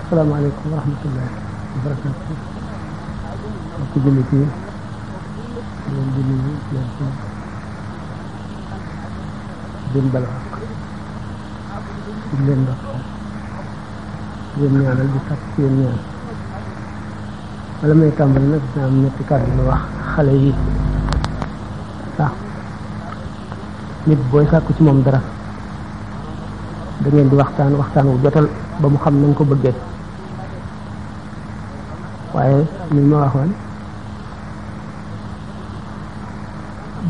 asalaamaaleykum wa rahmatullah wa barakatu mbokk jullit yi leen di nuyu leen ci din bala ak di leen ndox leen ñaanal di sàkk ci yéen ñaan wala may tàmbali nag dina am ñetti kàddu lu wax xale yi nit booy sàkku ci moom dara da ngeen di waxtaan waxtaan wu jotal ba mu xam nañ ko bëggee waaye ni ma waxoon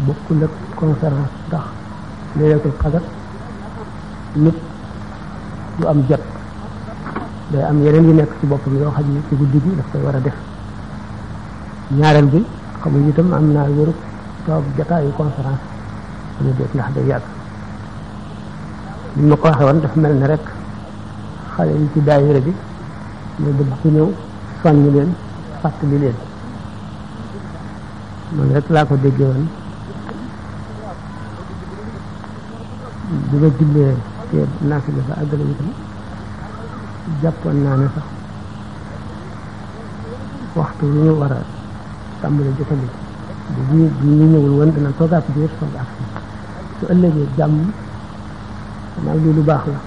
bokkul ak conférence ndax laylatul qadar nit du am jot day am yeneen yu nekk ci boppam yoo xam ne ci guddi gi daf koy war a def ñaareel bi xam nga itam am naa wéru toog jataayu conférence ñu déet ndax day yàgg li ma ko waxee woon dafa mel ne rek xale yi ci daayira bi ñu bëgg ku ñëw soññ leen fàttali leen man rek laa ko déggee woon bi nga jullee te naa fi dafa àggale itam jàppoon naa ne sax waxtu yi ñu war a tàmbali jotali bu bu bu ñu ñëwul woon dana toogaat biir soog ak su ëllëgee jàmm xanaa lii lu baax la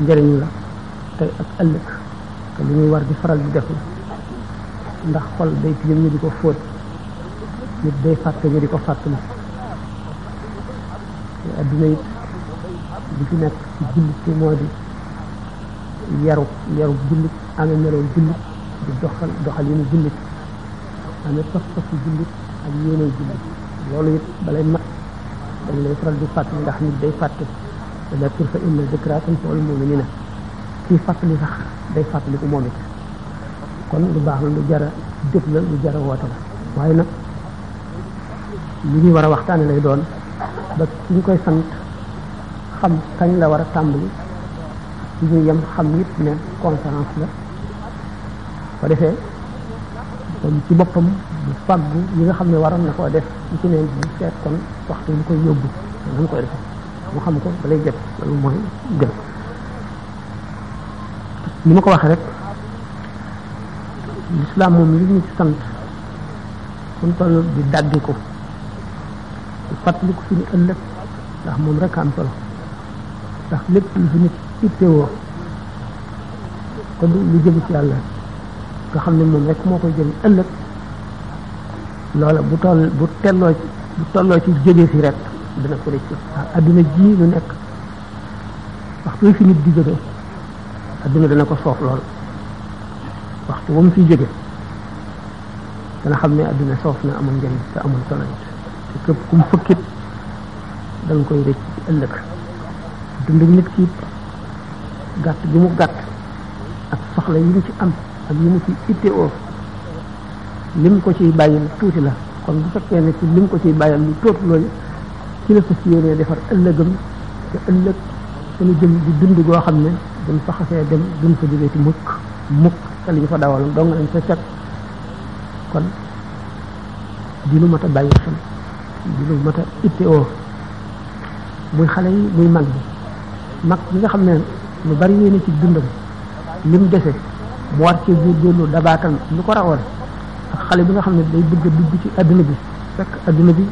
njëriñ la tey ak ëllëg te lu ñuy war di faral di def la ndax xol day tilim ñu di ko fóot nit day fàtte ñu di ko fàttali te adduna it li fi nekk ci jullit ci moo di yaru yaru jullit amee melow jullit di doxal doxal yi nu jullit amee pas-pasu jullit ak yéene jullit loolu it balay mat dañ lay faral di fàtte ndax nit day fàtte te dakir fa inna dikra tanfa'ul mu'minina kii fàttali sax day fàttali ko moom it kon lu baax la lu jara dëgg la lu jara woote la waaye nag li ñuy war a waxtaane lay doon ba ki ñu koy sant xam kañ la war a tàmbali ñu yem xam it ne conférence la ko defee kon ci boppam bu fàggu yi nga xam ne waroon na koo def ci ci ne bu seet kon waxtu ñu koy yóbbu nan koy defee mu xam ko balay jot loolu mooy gën ni ma ko waxee rek lislaam moom li ñu ci sant suñ toll di dàggi ko di fàttaliku suñu ëllëg ndax moom rek am solo ndax lépp lu fi nit ittewoo kon lu jëm ci yàlla nga xam ne moom rek moo koy jëm ëllëg loola bu toll bu telloo ci bu tolloo ci jóge fi rek dana ko rëcc ndax adduna ji lu nekk waxtu fi nit di jóge adduna dana ko soof lool waxtu ba mu fiy jóge dana xam ne adduna soof na amul njëriñ te amul solo it te képp kum fëkkit da nga koy rëcc ci ëllëg dund nit ki it gàtt gi mu gàtt ak soxla yi mu ci am ak yi mu ci itteewoo lim ko ciy bàyyil tuuti la kon bu fekkee ne ci lim ko ciy bàyyil lu tóob loolu ci la fas yéenee defar ëllëgam te ëllëg suñu jëm di dund goo xam ne duñ fa xasee dem duñ fa jógee ci mukk mukk te li ñu fa dawal dong lañ fa fekk kon di lu mat a bàyyi xel di lu mat a itteewoo muy xale yi muy mag bi mag bi nga xam ne lu bari yéene ci dundam lim dese mu war ci góorgóorlu dabaatal lu ko rawoon ak xale bi nga xam ne day bëgg a dugg ci adduna bi fekk adduna bi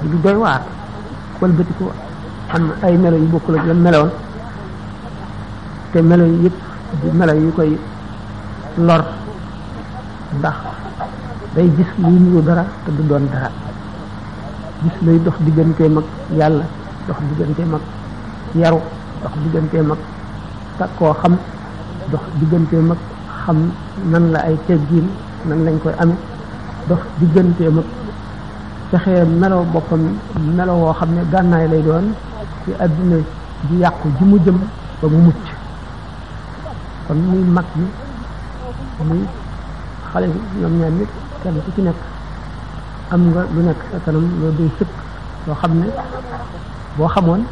di lu doy waar walbati ko am ay melo yu bokkul ak lam meloon te melo yi yëpp di melo yu koy lor ndax day gis luy niru dara te du doon dara gis lay dox digganteem ak yàlla dox digganteem ak yaru dox digganteem ak takkoo xam dox digganteem ak xam nan la ay teggiin nan lañ koy amee dox digganteem ak fexee meloo boppam meloo woo xam ne gànnaay lay doon ci àdduna ji yàqu ji mu jëm ba mu mucc kon muy mag ñi muy xale bi ñoom ñaar nit kenn ku ci nekk am nga lu nekk sa kanam loo doy sëkk loo xam ne boo xamoon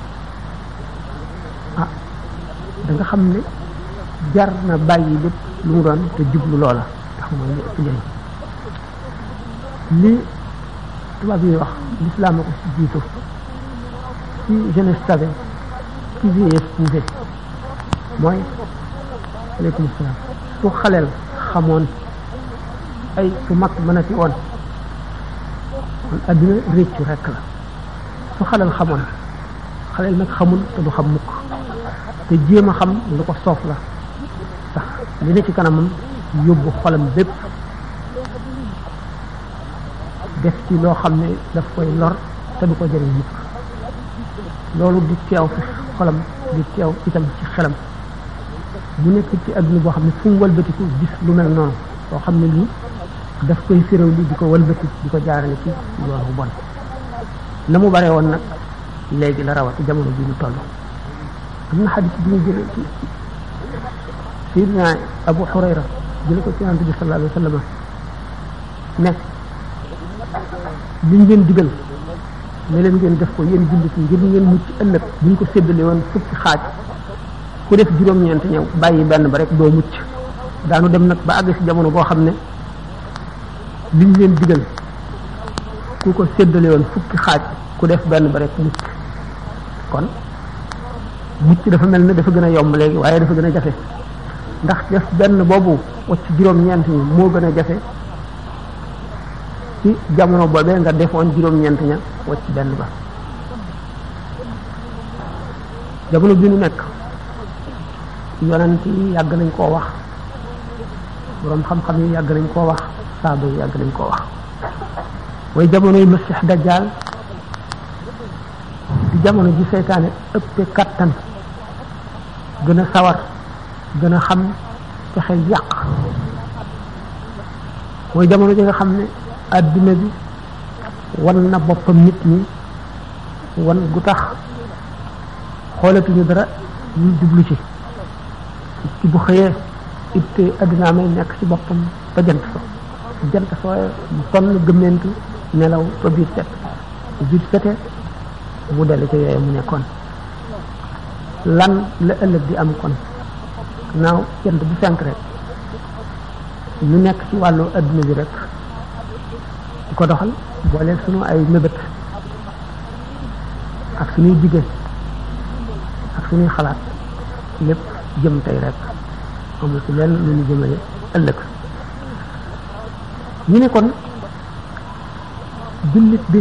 ah da nga xam ne jar na bàyyi lépp lu mu doon te jublu loola ndax mooy li ëpp njëriñ li tubaab yi wax l'islam a ko si jiitu ci jeunesse savée ci vieillesse poussée mooy aleykum salaam su xaleel xamoon ay su mag mën a ci woon kon adduna réccu rekk la su xaleel xamoon xaleel nag xamul te du xam mukk te jéem a xam lu ko soof la ndax li ne ci kanamam yóbbu xolam bépp def ci loo xam ne daf koy lor te du ko jëriñ nit loolu di teew fi xolam di teew itam ci xelam bu nekk ci adduna boo xam ne fu mu walbatiku gis lu mel noonu loo xam ne lii daf koy féréw li di ko walbati di ko jaarale ci yoon bu bon na mu bare woon nag léegi la rawati jamono bi ñu toll am na xadis bi ñu jële ci sayidina abu hurayra jële ko ci yonent bi sallallahu alayhi wa sallam ne liñ leen digal ne leen ngeen def ko yéen jullit yi ngir ngeen mucc ëllëg buñ ko séddale woon fukki xaaj ku def juróom-ñeent ñëw bàyyi benn ba rek doo mucc daanu dem nag ba àgg si jamono boo xam ne liñ leen digal ku ko séddale woon fukki xaaj ku def benn ba rek mucc kon mucc dafa mel ne dafa gën a yomb léegi waaye dafa gën a jafe ndax def benn boobu wacc juróom-ñeent ñi moo gën a jafe ci jamono boobee nga defoon juróom-ñeent ña wacc benn ba jamono bi ñu nekk yonent yi yàgg nañ koo wax boroom xam-xam yi yàgg nañ koo wax saaba yi yàgg nañ koo wax mooy jamono yi masix dajjaal di jamono ji seytaane ëppee kattan gën a sawar gën a xam fexe yàq mooy jamono ji nga xam ne àddina bi wan na boppam nit ñi wan gu tax xoolatuñu dara ñu jublu ci ci bu xëyee itte addinaa may nekk ci boppam ba jant so jant so mu sonn gëmmentu nelaw ba biir set biir sete mu dellu ca yooyu mu nekkoon lan la ëllëg di am kon naaw jant bu fenk rek ñu nekk ci wàllu adduna bi rek di ko doxal boole sunu ay mébét ak suñuy digge ak suñuy xalaat lépp jëm tey rek amul ci lenn lu ñu jëmale ëllëg ñu ne kon jullit bi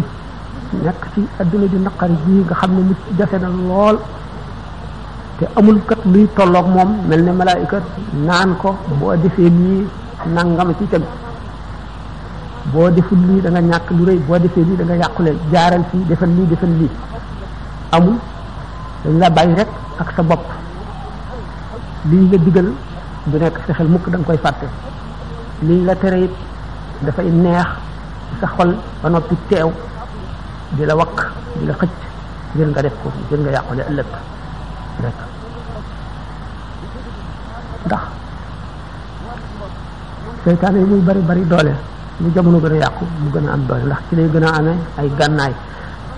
nekk ci adduna ju naqari ji nga xam ne mucc jafe na lool te amul kat luy tolloog moom mel ne malaayika naan ko boo defee lii nangam ci teg boo deful lii da nga ñàkk lu rëy boo defee lii da nga yàqule jaaral fii defal lii defal lii amul dañ la bàyyi rek ak sa bopp liñ la digal du nekk sa xel mukk da nga koy fàtte liñ la tere it dafay neex ci sa xol ba noppi teew di la wakk di la xëcc ngir nga def ko ngir nga yàqule ëllëg rek ndax seytaane yi muy bari bari doole lu jamono gën a yàqu mu gën a am doole ndax ci lay gën a amee ay gànnaay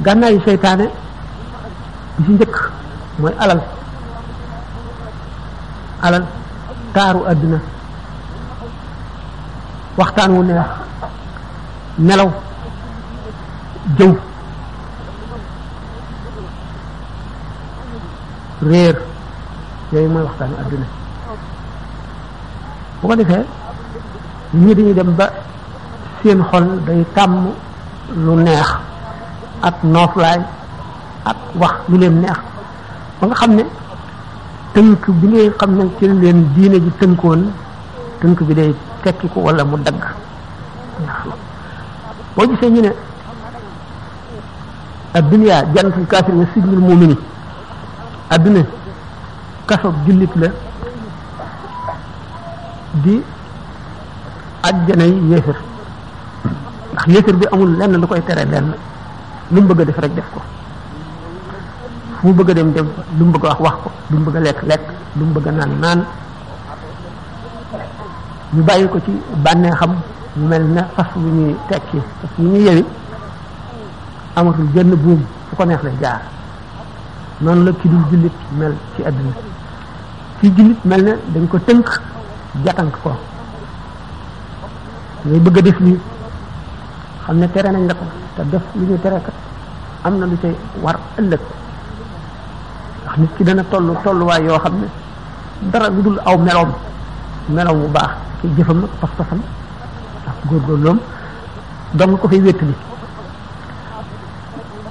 gànnaay yu seytaane bi ci njëkk mooy alal alal taaru àdduna waxtaan wu neex nelaw jëw réer yooyu mooy waxtaanu adduna bu ko defee ñi dañuy dem ba seen xol day tàmm lu neex ak nooflaay ak wax lu leen neex ba nga xam ne tënk bi ngay xam ne ci leen diine ji tënkoon tënk bi day tekki ko wala mu dagg boo gisee ñu ne adduniya jannatul kaafir wa sijnul mumini adduna kaso jullit la di ajjanay yéefar ndax yéefar bi amul lenn lu koy tere lenn lu mu bëgg a def rek def ko fu mu bëgg a dem dem lu mu bëgg a wax wax ko lu mu bëgg a lekk lekk lu mu bëgg a naan naan ñu bàyyi ko ci bànneexam mu mel na fas wu ñuy tekki fas wu ñuy yewi amatul genn buum fu ko neex lay jaar noonu la ki dul jullit mel ci àdduna ci jullit mel ne dañ ko tënk jatank ko ngay bëgg a def lii xam ne tere nañ la ko te def lu ñu tere kat am na lu cay war ëllëg ndax nit ki dana toll tolluwaay yoo xam ne dara lu dul aw meloom meloom bu baax ci jëfam ak pas-pasam ak góorgóorloom dong ko fay wéttali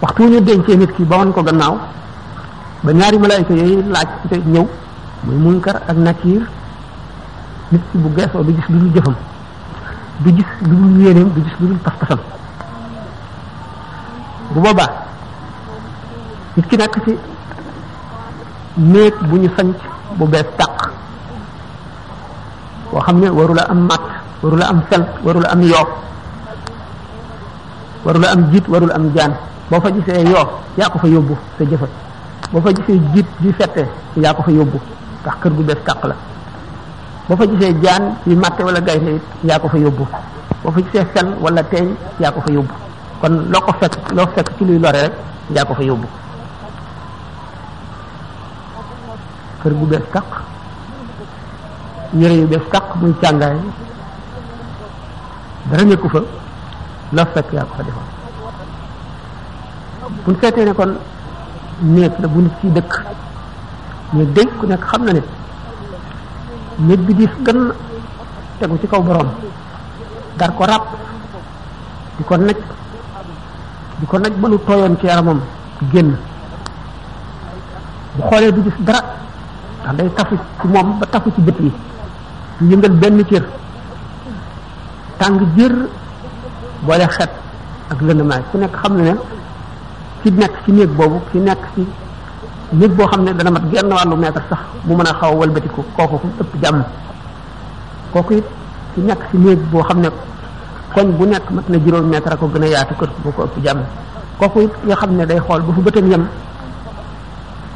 waxtu wu ñu dencee nit ki ba woon ko gannaaw ba ñaari malaayka yooyu laaj ci koy ñëw muy munkar ak nakiir nit ki bu geesoo du gis lu dul jëfam du gis lu dul yéeneem du gis lu dul pas-pasam bu boobaa nit ki nekk ci néeg bu ñu sanc bu bees tàq boo xam ne warula am matt warula am fel warula am yoo warula am jiit warula am jaan boo fa gisee yoo yaa ko fa yóbbu sa jëfa boo fa gisee jiit ji fette yaa ko fa yóbbu ndax kër gu bees tàq la boo fa gisee jaan yu màtte wala gaynde it yaa ko fa yóbbu boo fa gisee fel wala teeñ yaa ko fa yóbbu kon loo ko fekk loo fekk ci luy lore rek yaa ko fa yóbbu kër gu bees taq yére yu bees taq muy càngaay dara nekku fa loo fekk yaa ko fa defoon buñ seetee ne kon néeg la bu nit ci dëkk néeg day ku nekk xam na ne néeg bi diis gën na tegu ci kaw borom dar ko ràpp di ko naj di ko naj ba lu tooyoon ci yaramam génn bu xoolee du gis dara ndax day tafu ci moom ba tafu ci bët yi du yëngal benn cër tàng jër boole xet ak lëndamaay ku nekk xam na ne ki nekk ci néeg boobu ki nekk ci nit boo xam ne dana mat genn wàllu mètre sax mu mën a xaw a wëlbatiku kooku fu ëpp jàmm kooku it ci nekk ci néeg boo xam ne koñ bu nekk mat na juróom mètre a ko gën a yaatu kër bu ko ëpp jàmm kooku it nga xam ne day xool bu fu bëtam yem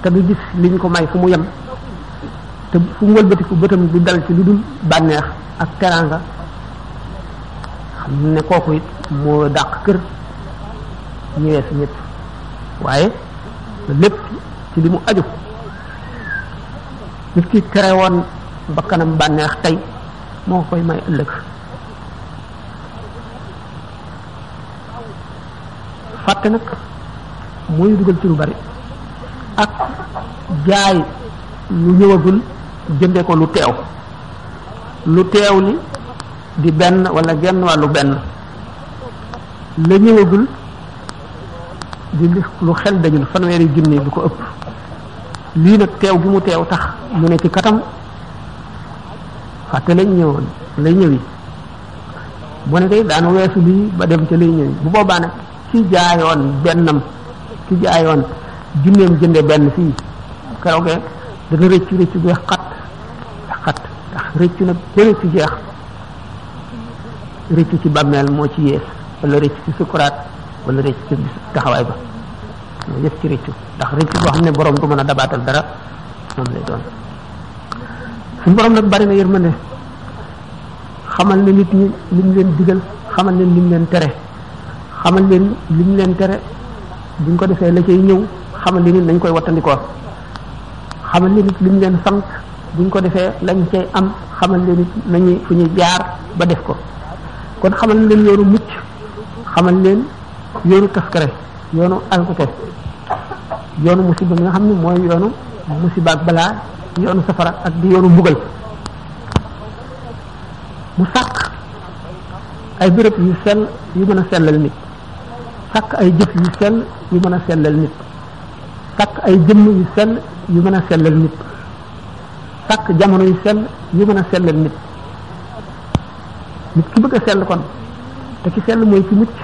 te du gis liñ ko may fu mu yem te fu mu wëlbatiku bëtam du dal ci lu dul bànneex ak teraanga xam ne kooku it moo dàq kër ñu weesu ñëpp waaye lépp ci li mu aju nit ki tere woon bakkanam bànneex tey moo koy may ëllëg fàtte nag mooy dugal ci lu bari ak jaay lu ñëwagul jënde ko lu teew lu teew li di benn wala genn wàllu benn la ñëwagul di lu xel dajul fanweeri junne lu ko ëpp lii nag teew gi mu teew tax mu ne ci katam fàtte lañ ñëwoon lay ñëwi bu ne tey daanu weesu lii ba dem ca lay ñëwi bu boobaa nag ki jaayoon bennam ki jaayoon junneem jënde benn fii keroogee dana rëccu rëccu bu weex xat xat ndax rëccu nag ba rëccu jeex rëcc ci bàmmeel moo ci yées wala rëcc ci sukuraat wala rëcc ci bis taxawaay ba moo yëpp ci rëccu ndax rëccu boo xam ne borom du mën a dabaatal dara moom lay doon suñu borom nag bari na yërmande xamal ne nit ñi lim leen digal xamal leen lim leen tere xamal leen lim leen tere buñ ko defee la cay ñëw xamal leen nañ koy wattandikoo xamal leen it li mu leen sant buñ ko defee lañ cay am xamal leen it nañuy fu ñuy jaar ba def ko kon xamal leen yoonu mucc xamal leen yoonu taskare yoonu alkute yoonu musiba mi nga xam ne mooy yoonu musiba ak balaa yoonu safara ak di yoonu mbugal mu sàkk ay béréb yu sell yu mën a sellal nit sàkk ay jëf yu sell yu mën a sellal nit sàkk ay jëmm yu sell yu mën a sellal nit sàkk jamono yu sell yu mën a sellal nit nit ki bëgg a sell kon te ki sell mooy ci mucc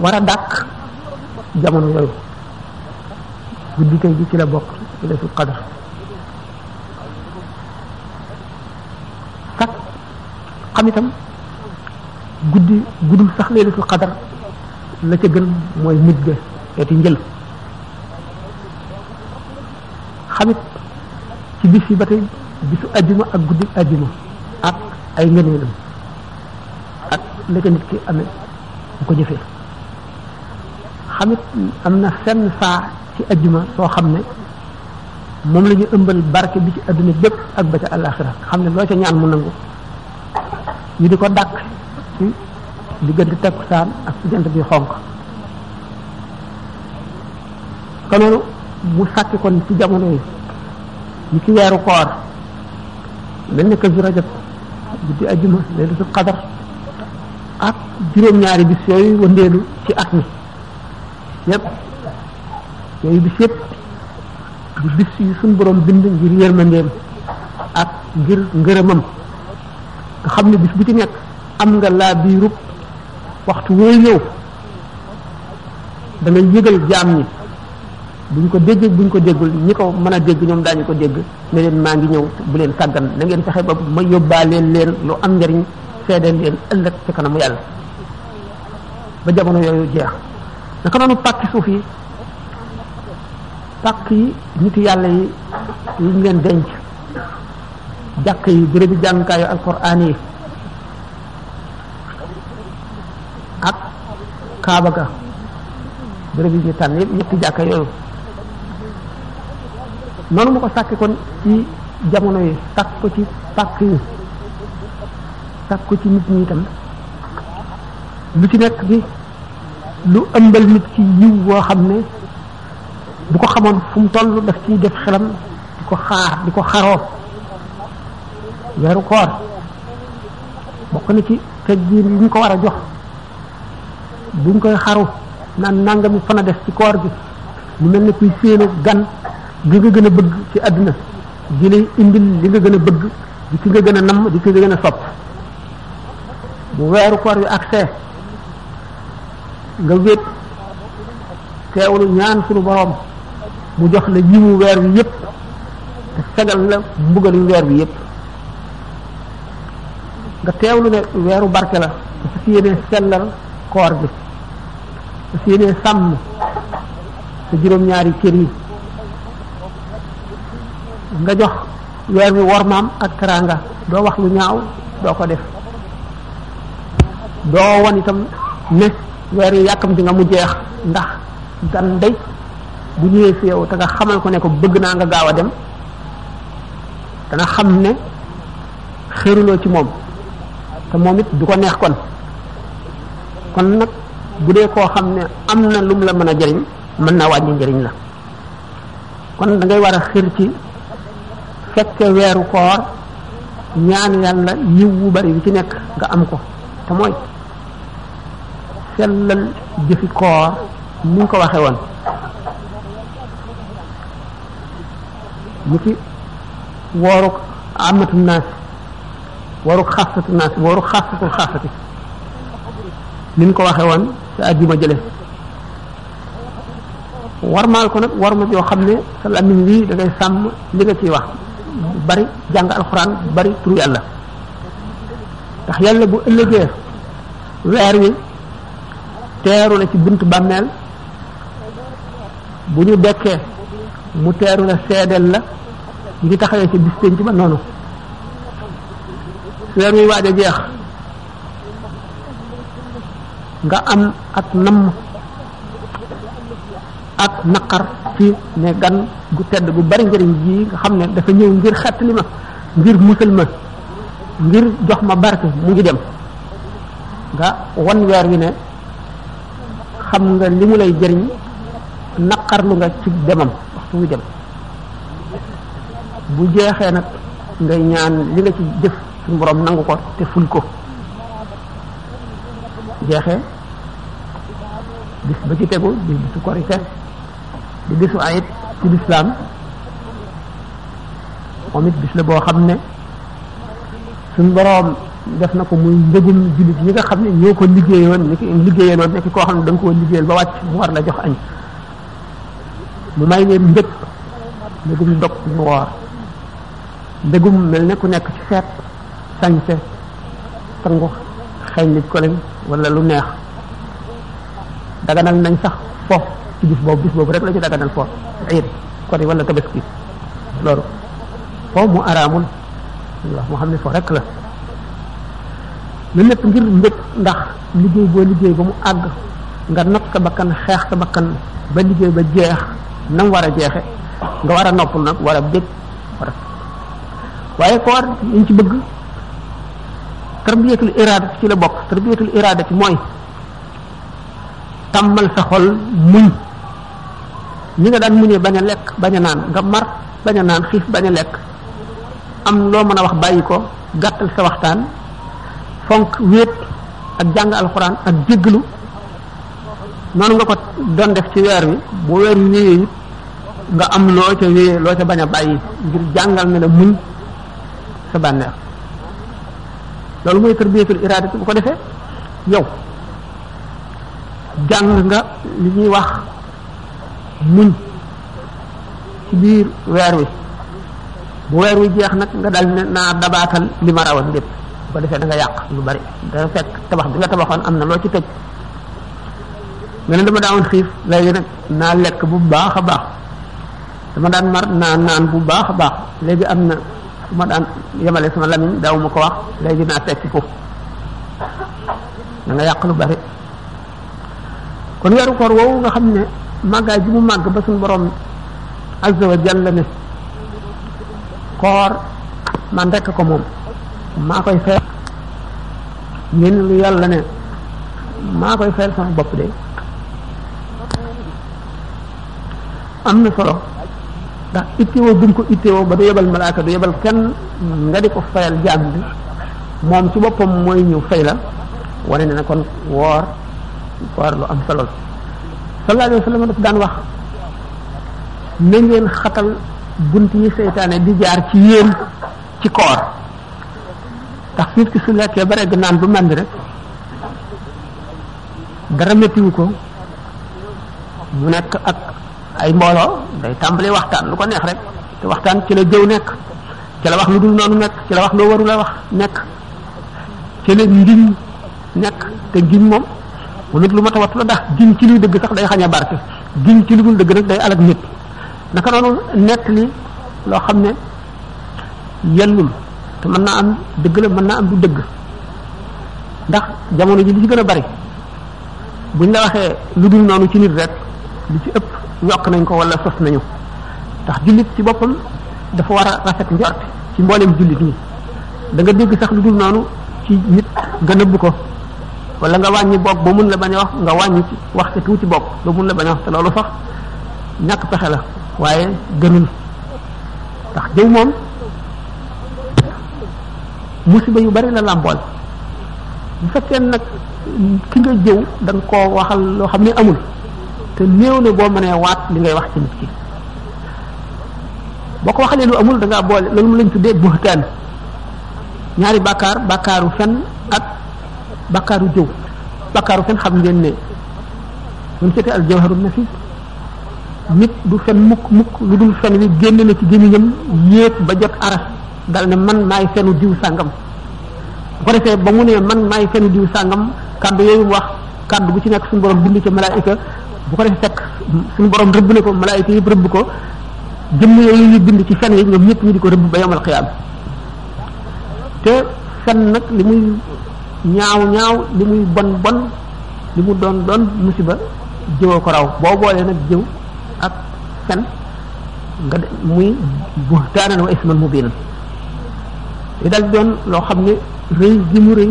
war a dàq jamono yooyu guddi tey ji ci la bokk ci la su qadar sàkk xam itam guddi guddul sax laylatul qadar la ca gën mooy mujj ga xeeti njël xamit ci bis yi ba tey bisu ajjuma ak guddi ajjuma ak ay ngëneelam ak la ca nit ki amee bu ko jëfee xamit am na fenn saa ci ajjuma soo xam ne moom la ñu ëmbal barke bi ci adduna bépp ak ba ca àllaaxira xam ne loo ca ñaan mu nangu ñu di ko dàkk ci diggante takkusaan ak ci jant bi xonk te loolu mu sàkki kon ci jamono yi ñu ci weeru koor mel ni que ju rajab guddi ajjuma laylatul qadar ak juróom-ñaari bis yooyu wëndeelu ci at mi yépp yooyu bis yépp di bis yi suñ borom bind ngir yërmandeem ak ngir ngërëmam nga xam ne bis bu ci nekk am nga laa biirub waxtu wooy ñëw da nga yëgal jaam ñi buñ ko déggee buñ ko déggul ñi ko mën a dégg ñoom daañu ko dégg ne leen maa ngi ñëw bu leen sàggan na ngeen fexe ba ma yóbbaaleen leen lu am njariñ seedeel leen ëllëg ci kanamu yàlla ba jamono yooyu jeex naka noonu pàkki suuf yi pàkk yi nit yàlla yi yi ñu leen denc jàkk yi bérébi jàngkaayu alquran yi ak kaaba ga béréb yi ñu tànn yëpp ñetti jàkka yooyu noonu mu ko sàkki kon ci jamono yi sàkk ko ci pàkk yi sàkk ko ci nit ñi itam lu ci nekk bi lu ëmbal nit ci yiw woo xam ne bu ko xamoon fu mu toll daf ciy def xelam di ko xaar di ko xaroo weeru koor bokk na ci teggin yi ñu ko war a jox buñ koy xaru naan nangami fan a def ci koor gi mu mel ne kuy séenu gan gi nga gën a bëgg ci àdduna di lay indil li nga gën a bëgg di ki nga gën a namm di ki nga gën a sopp bu weeru koor yu accès nga wéet teewlu ñaan sunu borom mu jox la yiwu weer wi yépp te fegal la mbugalu weer wi yépp nga teewlu ne weeru barke la te fas yéene sellal koor bi fas yéene sàmm sa juróom-ñaari kër yi nga jox weer wi wormaam ak teraanga doo wax lu ñaaw doo ko def doo wan itam ne weer yi yàkkamti nga mu jeex ndax gan day bu ñëwee fi yow te nga xamal ko ne ko bëgg naa nga gaaw a dem dana xam ne xëruloo ci moom te moom it du ko neex kon kon nag bu dee koo xam ne am na lum la mën a jëriñ mën na wàññi njëriñ la kon da ngay war a xir ci fekke weeru koor ñaan yàlla yiw wu bari bi ci nekk nga am ko te mooy sellal jëfi koor ni nga ko waxe woon ni ki wooruk amatu naas wooruk xasatu naas wooruk xasatul xasati ni nga ko waxe woon sa àjjuma jële warmaal ko nag warma joo xam ne sa làmmiñ wi da ngay sàmm li nga ciy wax bari jàng alxuraan bari tur yàlla ndax yàlla bu ëllëgee weer wi teeru la ci buntu bàmmeel bu ñu dekkee mu teeru la seedeel la ngi taxawee ci bis penc ba noonu weer wi waaj a jeex nga am ak namm ak naqar ci ne gan gu tedd gu bari njëriñ ji nga xam ne dafa ñëw ngir xettali ma ngir musal ma ngir jox ma barke mu ngi dem nga wan weer wi ne xam nga li mu lay jëriñ naqarlu nga ci demam waxtu wu dem bu jeexee nag ngay ñaan li nga ci jëf suñu borom nangu ko te ful ko jeexee bis ba ci tegu di bisu korite di bisu ayit ci lislaam moom it bis la boo xam ne suñ boroom def na ko muy mbëggum jullit ñi nga xam ne ñoo ko liggéeyoon ni ki liggéeyoon nekk koo xam ne da nga koo liggéeyal ba wàcc mu war la jox añ mu may leen mbëgg mbëggum dog ñu woor dëggum mel ne ku nekk ci feet sañse sangu xeeñ li ko leen wala lu neex daganal nañ sax fo ci bis boobu bis boobu rek la ci daganal fo ayit kori wala tabaski loolu fo mu araamul wax moo xam ne fo rek la lu lépp ngir mbëg ndax liggéey boo liggéey ba mu àgg nga not sa bakkan xeex sa bakkan ba liggéey ba jeex nam war a jeexe nga war a noppal nag war a bég waaye koor liñ ci bëgg tarbiyatul irada ci la bokk tarbiyatul irada ci mooy tàmmal sa xol muñ ñi nga daan muñee bañ a lekk bañ a naan nga mar bañ a naan xiif bañ a lekk am loo mën a wax bàyyi ko gàttal sa waxtaan fonk wéet ak jàng alxuraan ak jéggalu noonu nga ko doon def ci weer wi bu weer wi wéyee it nga am loo ca wéyee loo ca bañ a bàyyi ngir jàngal ne la muñ sa bànneex loolu mooy tarbiyatul iraada bu ko defee yow jàng nga li ñuy wax muñ ci biir weer wi bu weer wi jeex nag nga dal ne naa dabaatal li ma rawoon lépp bu ko defee da nga yàq lu bari da fekk tabax bi nga tabaxoon am na loo ci tëj nga ne dama daan xiif léegi nag naa lekk bu baax a baax dama daan mar naa naan bu baax a baax léegi am na su ma daan yemale sama lamiñ daaw ma ko wax léegi naa tekki ko da nga yàq lu bari kon weeru koor woowu nga xam ne màggaay ji mu màgg ba suñu borom azza wa jalla ne koor man rekk ko moom maa koy fee ngeen lu yàlla ne maa koy fayal sama bopp de am na solo ndax ittewoo gum ko ittewoo ba du yebal malaaka du yebal kenn nga di ko fayal jaam bi moom ci boppam mooy ñëw fay la wane ne na kon woor woor lu am solo la sallallahu alayhi wa sallam daf daan wax na ngeen xatal bunt yi seytaane di jaar ci yéen ci koor ndax nit ki su lekkee ba regg naan bu màndi rek dara méttiwu ko mu nekk ak ay mbooloo day tàmbali waxtaan lu ko neex rek te waxtaan ci la jëw nekk ci la wax lu dul noonu nekk ci la wax loo warul a wax nekk ci la ngiñ nekk te ngiñ moom moom it lu ma tawat la ndax giñ ci luy dëgg sax day xañ a barke giñ ci lu dul dëgg nag day alag nit naka noonu nett li loo xam ne yellul te mën naa am dëgg la mën naa am du dëgg ndax jamono ji li ci gën a bari buñ la waxee lu dul noonu ci nit rek li ci ëpp yokk nañ ko wala sos nañu ndax jullit ci boppam dafa war a rafet njort ci mbooleem jullit ñi da nga dégg sax lu dul noonu ci nit nga nëbb ko wala nga wàññi boog ba mun la bañ a wax nga wàññi ci wax ca tuuti boog ba mun la bañ a wax te loolu sax ñàkk pexe la waaye gënul ndax jëw moom musiba yu bari la làmbool bu fekkee nag ki nga jëw da nga koo waxal loo xam ne amul te néew na boo mënee waat li ngay wax ci nit ki boo ko waxalee lu amul da ngaa boole loolu mu lañ tuddee buxtaan ñaari bàkkaar bàkkaaru fen ak bàkkaaru jëw bàkkaaru fen xam ngeen ne mun seete al jawharun nafis nit du fen mukk mukk lu dul fen wi génn na ci gémmiñam yéeg ba jot aras dal ne man maay fenu diw sàngam bu ko defee ba mu ne man maay fenu diw sàngam kàddu yooyu mu wax kàddu bu ci nekk suñu borom bind ca malaayika bu ko defee fekk suñu borom rëbb na ko malaayika yëpp rëbb ko jëmm yooyu ñu bind ci fen yi ñoom ñëpp ñu di ko rëbb ba yomal xiyaam te fen nag li muy ñaaw ñaaw li muy bon bon li mu doon doon musiba jëwa ko raw boo boolee nag jëw ak fen nga de muy buhtaanan wa isman mubinan li dal doon loo xam ne rëy gi mu rëy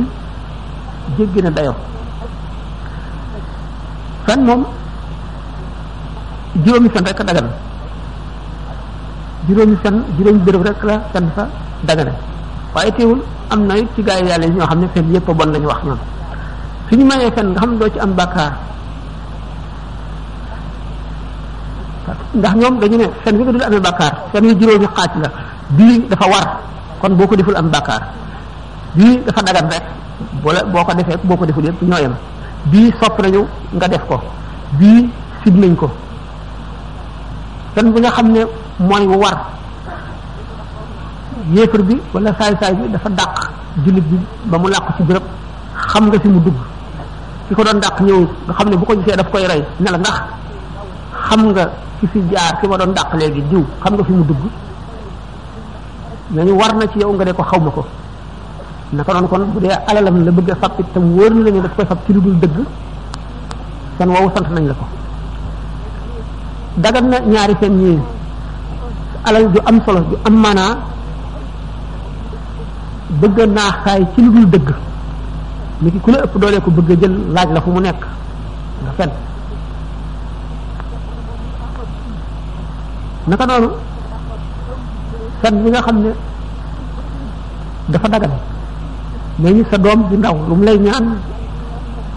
jéggi na dayo fen moom juróomi fen rek a dagan juróomi fen juróomi béréb rek la fen fa dagane waaye teewul am na it ci gaa yi yàlla yi ñoo xam ne fen yëpp a bon lañu wax ñoom fi ñu mayee fen nga xam ne doo ci am bàkkaar ndax ñoom dañu ne fen bi nga dul amee bàkkaar fen yu juróomi xaaj la bii dafa war kon boo ko deful am bàkkaar bii dafa dagan rek wala boo ko defee boo ko deful yëpp ñoo yem bii sopp nañu nga def ko bii sib nañ ko fen bi nga xam ne mooy war yéefar bi wala saay-saay bi dafa dàq jullit bi ba mu làqu ci béréb xam nga fi mu dugg ki ko doon dàq ñëw nga xam ne bu ko gisee daf koy rey ne la ndax xam nga ki fi jaar ki ma doon dàq léegi diw xam nga fi mu dugg nañu war na ci yow nga ne ko xaw ma ko naka noonu kon bu dee alalam la bëgg a fab it tam wóor na la ne daf koy fab ci lu dul dëgg fen woowu sant nañ la ko dagan na ñaari fen ñii alal ju am solo ju am maanaa bëgg a naax saay ci lu dul dëgg nit ki ku la ëpp doole ko bëgg a jël laaj la fu mu nekk nga fen naka noonu sag bi nga xam ne dafa dagal mais ni sa doom bu ndaw lu mu lay ñaan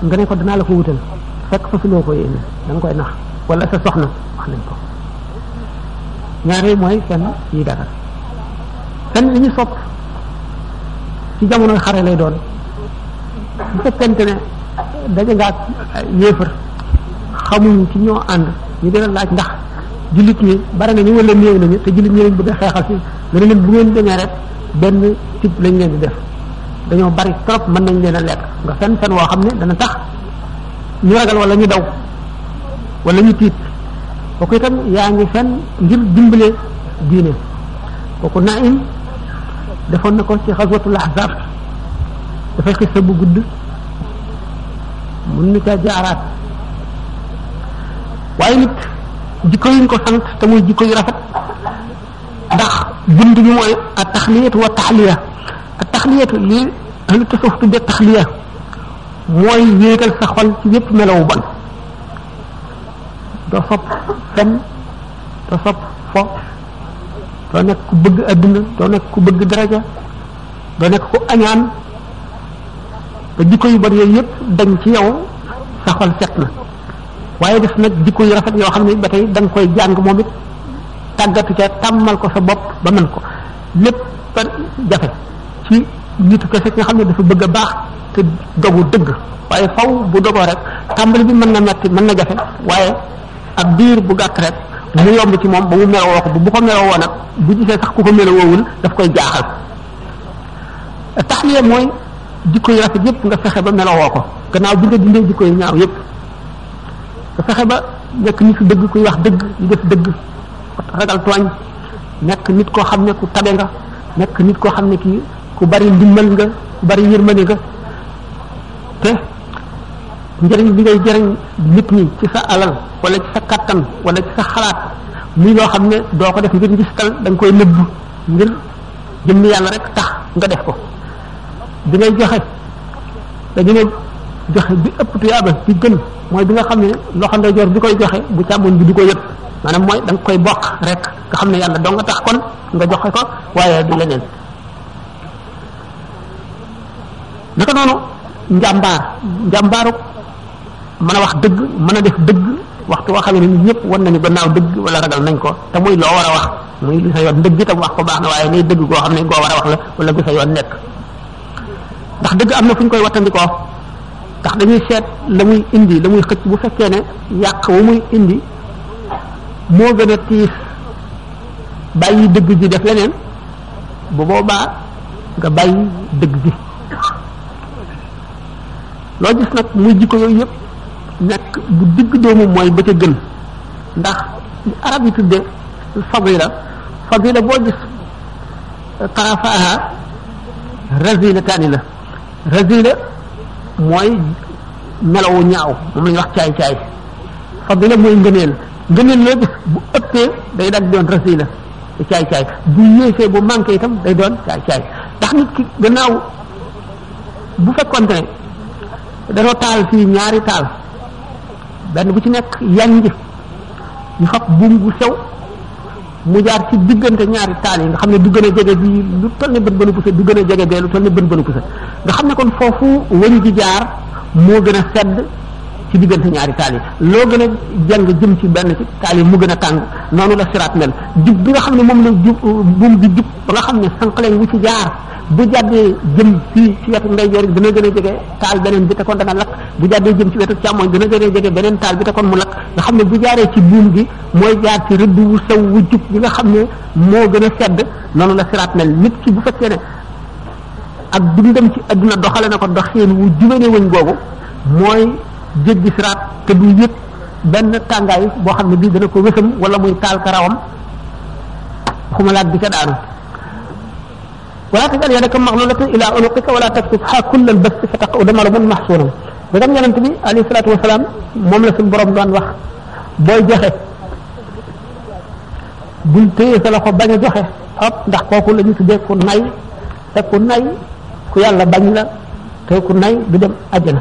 nga ne ko danaa la ko wutal fekk fa suloo ko yéene da nga koy nax wala sa soxna wax nañ ko ñaaree mooy fen yi dagal fen li ñu sopp ci jamono xare lay doon bu fekkente ne daje nga ak yéefar xamuñu ci ñoo ànd ñu dina laaj ndax jullit ñi bari nañu wala néew nañu te jullit ñi lañ bëgg a xeexal si mu ne leen bu ngeen demee rek benn tib lañ leen di def dañoo bari trop mën nañ leen a lekk nga fen fen woo xam ne dana tax ñu ragal wala ñu daw wala ñu tiit kooku itam yaa ngi fen ngir dimbale diine kooku Naim defoon na ko ci xaswatul ahzab dafay xisa bu gudd mun na caa jaaraat waaye nit jikko yuñ ko sant te muy jikko yu rafet ndax bunt bi mooy a taxliyatu wa taxliya a taxliyatu lii ahlu tasawuf tudde taxliya mooy wéetal sa xol ci yépp melow bon doo sopp fen doo sopp fo doo nekk ku bëgg adduna doo nekk ku bëgg daraja doo nekk ku añaan ba jikko yu bon yooyu yëpp dañ ci yow sa xol set na waaye def nag jikko yu rafet yoo xam ne ba tey da nga koy jàng moom it tàggatu ca tàmmal ko sa bopp ba mën ko lépp par jafe ci nitu kese nga xam ne dafa bëgg a baax te dogu dëgg waaye faw bu dogoo rek tàmbali bi mën na metti mën na jafe waaye ab diir bu gàtt rek mu yomb ci moom ba mu meloo ko bu ko meloo woon nag bu gisee sax ku ko meloo woowul daf koy jaaxal taxliya mooy jikko yu rafet yëpp nga fexe ba melowoo ko gannaaw bi nga dindee jikko yu ñaaw yëpp nga fexe ba nekk nit ku dëgg kuy wax dëgg di def dëgg ragal tooñ nekk nit koo xam ne ku tabe nga nekk nit koo xam ne kii ku bari ndimbal nga ku bari yërmande nga te njëriñ bi ngay jëriñ nit ñi ci sa alal wala ci sa kattan wala ci sa xalaat muy loo xam ne doo ko def ngir ngistal da nga koy nëbb ngir jëmm yàlla rek tax nga def ko bi ngay joxe dañu ne joxe bi ëpp tuyaaba bi gën mooy bi nga xam ne loxo ndeyjoor bi koy joxe bu càmmoñ bi du ko yëpp maanaam mooy da nga koy bokk rek nga xam ne yàlla doo nga tax kon nga joxe ko waaye du leneen naka noonu njàmbaar njàmbaaru mën a wax dëgg mën a def dëgg waxtu woo xam ne ñëpp wan nañu gannaaw dëgg wala ragal nañ ko te muy loo war a wax muy lu sa yoon dëgg itam wax ko baax na waaye ngay dëgg goo xam ne goo war a wax la wala gu sa yoon nekk ndax dëgg am na fu ñu koy wattandikoo ndax dañuy seet la muy indi la muy xëcc bu fekkee ne yàq wu muy indi moo gën a tiis bàyyi dëgg ji def leneen bu boobaa nga bàyyi dëgg ji loo gis nag muy jikko yooyu yëpp nekk bu digg doomu mooy ba ca gën ndax arab yi tudde fadila fadila boo gis tarafaha razila taani la razila mooy melawu ñaaw moom la ñuy wax caay caay fadila mooy ngëneel ngëneel la gis bu ëppee day daal di doon razila te caay caay bu yéesee bu manqué itam day doon caay caay ndax nit ki gannaaw bu fekkonte ne dañoo taal fii ñaari taal benn bu ci nekk yanj ñu fab buum bu sew mu jaar ci diggante ñaari taal yi nga xam ne du gën a jege bi lu toll ne bën bënu pusa du gën a jege bee lu toll ne bën bënu pusa nga xam ne kon foofu wëñ gi jaar moo gën a sedd ci diggante ñaari taal yi loo gën a jàng jëm ci benn ci taal yi mu gën a tàng noonu la siraat mel jub bi nga xam ne moom la jub buum bi jub ba nga xam ne sànq lañ wu ci jaar bu jàddee jëm fii ci wetu ndeyjoor bi dana gën a jege taal beneen bi te kon dana lakk bu jàddee jëm ci wetu càmmoñ dana gën a jege beneen taal bi te kon mu lakk nga xam ne bu jaaree ci buum gi mooy jaar ci rëdd wu sew wu jub bi nga xam ne moo gën a sedd noonu la siraat mel nit ki bu fekkee ne ak dundam ci adduna doxale na ko doxeen wu jubane wëñ googu mooy jéggi siraat te du yëg benn tàngaay boo xam ne bii dana ko wësam wala muy taal karawam xuma laaj bi ca daanu wala tajal yadaka maxlulatan ila unuqika wala tabsutha kulla albasti fa taquda maluman mahsuran da tam yonent bi alayhi salaatu wasalaam moom la suñu borom doon wax booy joxe bul téye sa loxo bañ a joxe hop ndax kooku la ñu tuddee ku nay te ku nay ku yàlla bañ la te ku nay du dem àjjana